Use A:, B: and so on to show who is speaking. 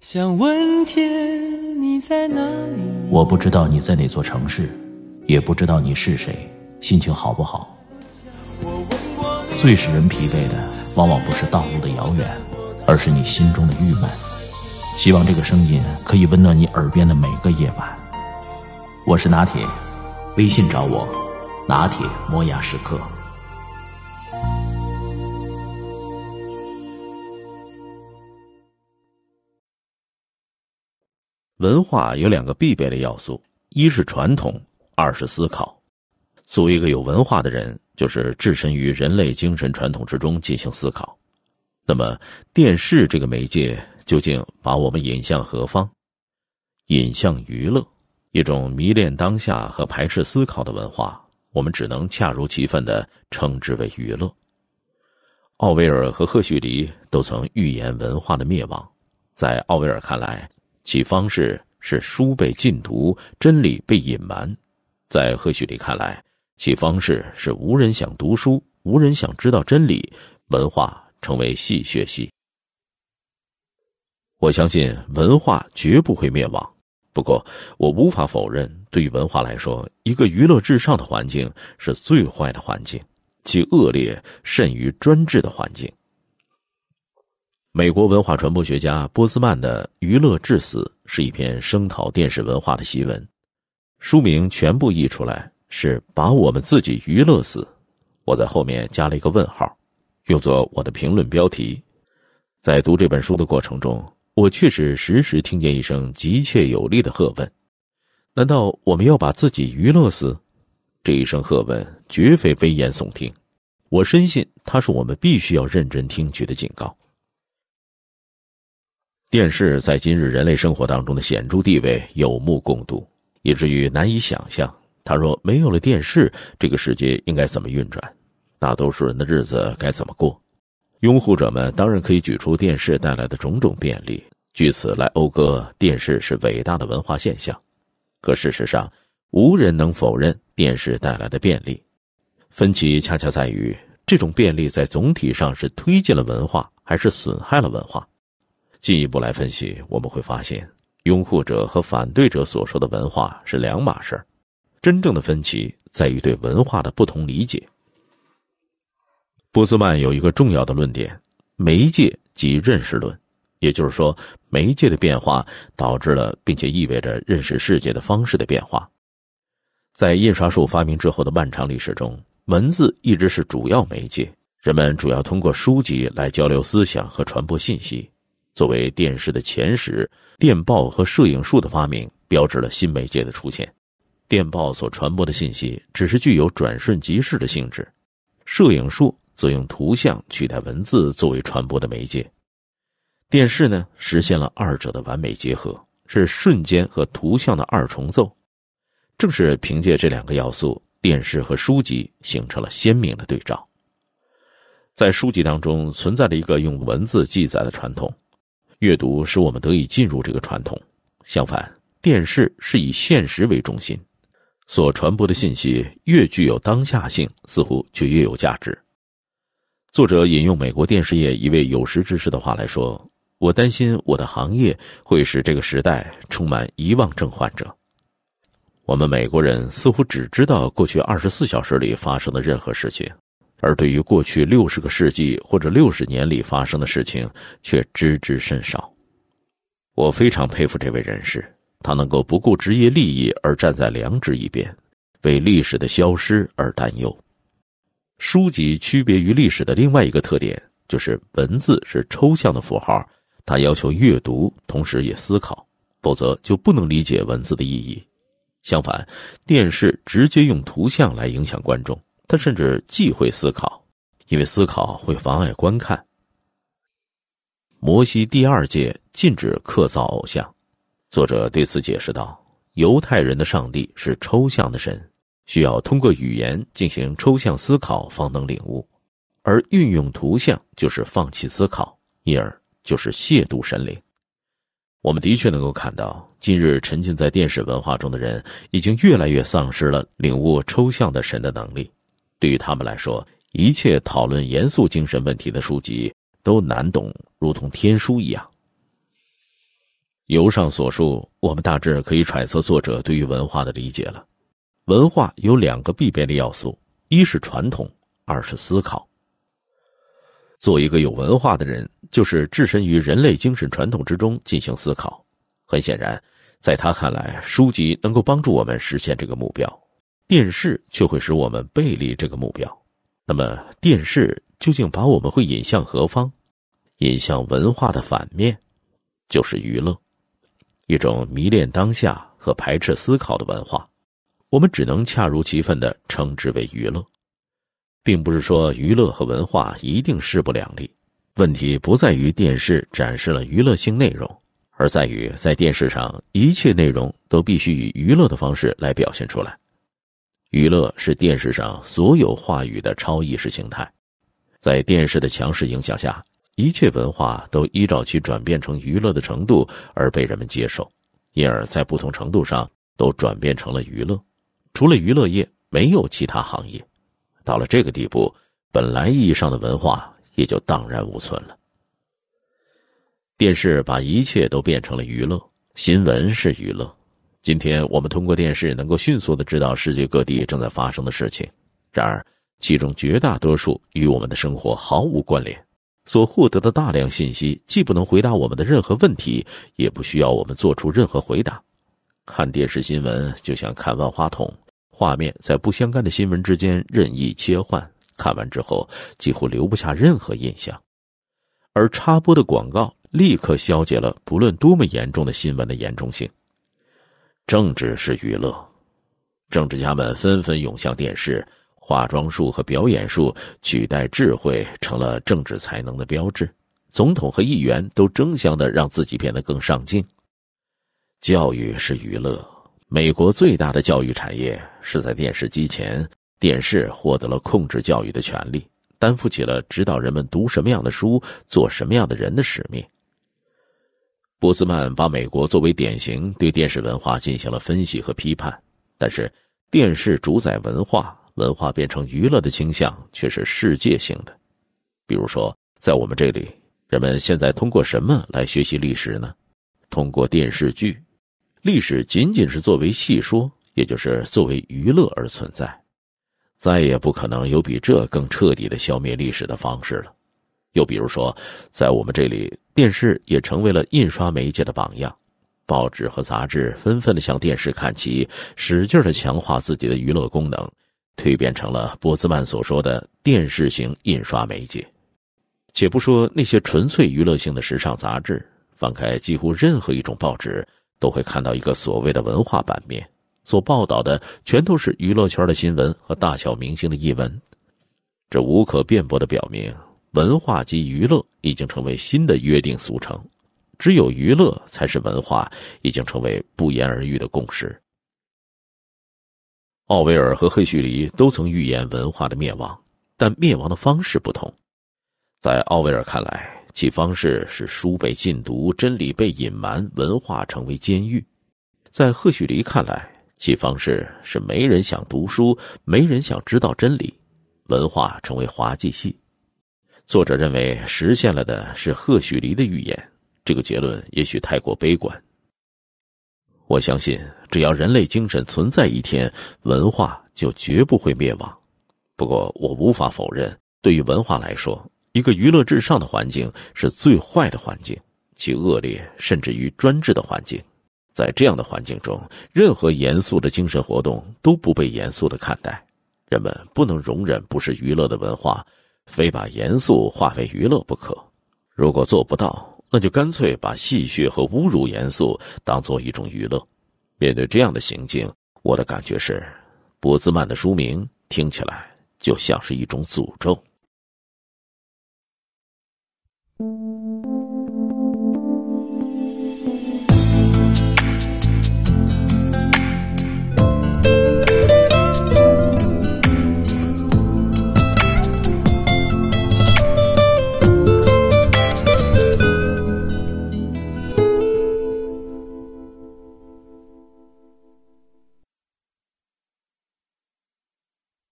A: 想问天你在哪里？
B: 我不知道你在哪座城市，也不知道你是谁，心情好不好？最使人疲惫的，往往不是道路的遥远，而是你心中的郁闷。希望这个声音可以温暖你耳边的每个夜晚。我是拿铁，微信找我，拿铁磨牙时刻。
C: 文化有两个必备的要素：一是传统，二是思考。作为一个有文化的人，就是置身于人类精神传统之中进行思考。那么，电视这个媒介究竟把我们引向何方？引向娱乐，一种迷恋当下和排斥思考的文化，我们只能恰如其分的称之为娱乐。奥威尔和赫胥黎都曾预言文化的灭亡，在奥威尔看来。其方式是书被禁读，真理被隐瞒。在赫胥黎看来，其方式是无人想读书，无人想知道真理，文化成为戏谑戏。我相信文化绝不会灭亡，不过我无法否认，对于文化来说，一个娱乐至上的环境是最坏的环境，其恶劣甚于专制的环境。美国文化传播学家波兹曼的《娱乐致死》是一篇声讨电视文化的檄文，书名全部译出来是“把我们自己娱乐死”。我在后面加了一个问号，用作我的评论标题。在读这本书的过程中，我确实时时听见一声急切有力的喝问：“难道我们要把自己娱乐死？”这一声喝问绝非危言耸听，我深信它是我们必须要认真听取的警告。电视在今日人类生活当中的显著地位有目共睹，以至于难以想象，他若没有了电视，这个世界应该怎么运转？大多数人的日子该怎么过？拥护者们当然可以举出电视带来的种种便利，据此来讴歌电视是伟大的文化现象。可事实上，无人能否认电视带来的便利。分歧恰恰在于，这种便利在总体上是推进了文化，还是损害了文化？进一步来分析，我们会发现，拥护者和反对者所说的文化是两码事儿。真正的分歧在于对文化的不同理解。波斯曼有一个重要的论点：媒介即认识论，也就是说，媒介的变化导致了并且意味着认识世界的方式的变化。在印刷术发明之后的漫长历史中，文字一直是主要媒介，人们主要通过书籍来交流思想和传播信息。作为电视的前史，电报和摄影术的发明标志了新媒介的出现。电报所传播的信息只是具有转瞬即逝的性质，摄影术则用图像取代文字作为传播的媒介。电视呢，实现了二者的完美结合，是瞬间和图像的二重奏。正是凭借这两个要素，电视和书籍形成了鲜明的对照。在书籍当中存在着一个用文字记载的传统。阅读使我们得以进入这个传统，相反，电视是以现实为中心，所传播的信息越具有当下性，似乎就越有价值。作者引用美国电视业一位有识之士的话来说：“我担心我的行业会使这个时代充满遗忘症患者。我们美国人似乎只知道过去二十四小时里发生的任何事情。”而对于过去六十个世纪或者六十年里发生的事情，却知之甚少。我非常佩服这位人士，他能够不顾职业利益而站在良知一边，为历史的消失而担忧。书籍区别于历史的另外一个特点，就是文字是抽象的符号，它要求阅读，同时也思考，否则就不能理解文字的意义。相反，电视直接用图像来影响观众。他甚至忌讳思考，因为思考会妨碍观看。摩西第二届禁止刻造偶像，作者对此解释道：“犹太人的上帝是抽象的神，需要通过语言进行抽象思考方能领悟，而运用图像就是放弃思考，因而就是亵渎神灵。”我们的确能够看到，今日沉浸在电视文化中的人，已经越来越丧失了领悟抽象的神的能力。对于他们来说，一切讨论严肃精神问题的书籍都难懂，如同天书一样。由上所述，我们大致可以揣测作者对于文化的理解了。文化有两个必备的要素：一是传统，二是思考。做一个有文化的人，就是置身于人类精神传统之中进行思考。很显然，在他看来，书籍能够帮助我们实现这个目标，电视却会使我们背离这个目标。那么，电视究竟把我们会引向何方？引向文化的反面，就是娱乐。一种迷恋当下和排斥思考的文化，我们只能恰如其分的称之为娱乐，并不是说娱乐和文化一定势不两立。问题不在于电视展示了娱乐性内容，而在于在电视上一切内容都必须以娱乐的方式来表现出来。娱乐是电视上所有话语的超意识形态，在电视的强势影响下。一切文化都依照其转变成娱乐的程度而被人们接受，因而，在不同程度上都转变成了娱乐。除了娱乐业，没有其他行业。到了这个地步，本来意义上的文化也就荡然无存了。电视把一切都变成了娱乐，新闻是娱乐。今天我们通过电视能够迅速的知道世界各地正在发生的事情，然而其中绝大多数与我们的生活毫无关联。所获得的大量信息，既不能回答我们的任何问题，也不需要我们做出任何回答。看电视新闻就像看万花筒，画面在不相干的新闻之间任意切换，看完之后几乎留不下任何印象。而插播的广告立刻消解了不论多么严重的新闻的严重性。政治是娱乐，政治家们纷纷涌向电视。化妆术和表演术取代智慧，成了政治才能的标志。总统和议员都争相的让自己变得更上进。教育是娱乐，美国最大的教育产业是在电视机前，电视获得了控制教育的权利，担负起了指导人们读什么样的书、做什么样的人的使命。波斯曼把美国作为典型，对电视文化进行了分析和批判，但是电视主宰文化。文化变成娱乐的倾向却是世界性的，比如说，在我们这里，人们现在通过什么来学习历史呢？通过电视剧，历史仅仅是作为戏说，也就是作为娱乐而存在，再也不可能有比这更彻底的消灭历史的方式了。又比如说，在我们这里，电视也成为了印刷媒介的榜样，报纸和杂志纷纷的向电视看齐，使劲的强化自己的娱乐功能。蜕变成了波兹曼所说的电视型印刷媒介。且不说那些纯粹娱乐性的时尚杂志，翻开几乎任何一种报纸，都会看到一个所谓的文化版面，所报道的全都是娱乐圈的新闻和大小明星的译文。这无可辩驳的表明，文化及娱乐已经成为新的约定俗成，只有娱乐才是文化，已经成为不言而喻的共识。奥威尔和赫胥黎都曾预言文化的灭亡，但灭亡的方式不同。在奥威尔看来，其方式是书被禁读，真理被隐瞒，文化成为监狱；在赫胥黎看来，其方式是没人想读书，没人想知道真理，文化成为滑稽戏。作者认为实现了的是赫胥黎的预言，这个结论也许太过悲观。我相信，只要人类精神存在一天，文化就绝不会灭亡。不过，我无法否认，对于文化来说，一个娱乐至上的环境是最坏的环境，其恶劣甚至于专制的环境。在这样的环境中，任何严肃的精神活动都不被严肃的看待。人们不能容忍不是娱乐的文化，非把严肃化为娱乐不可。如果做不到，那就干脆把戏谑和侮辱严肃当做一种娱乐。面对这样的行径，我的感觉是，波兹曼的书名听起来就像是一种诅咒。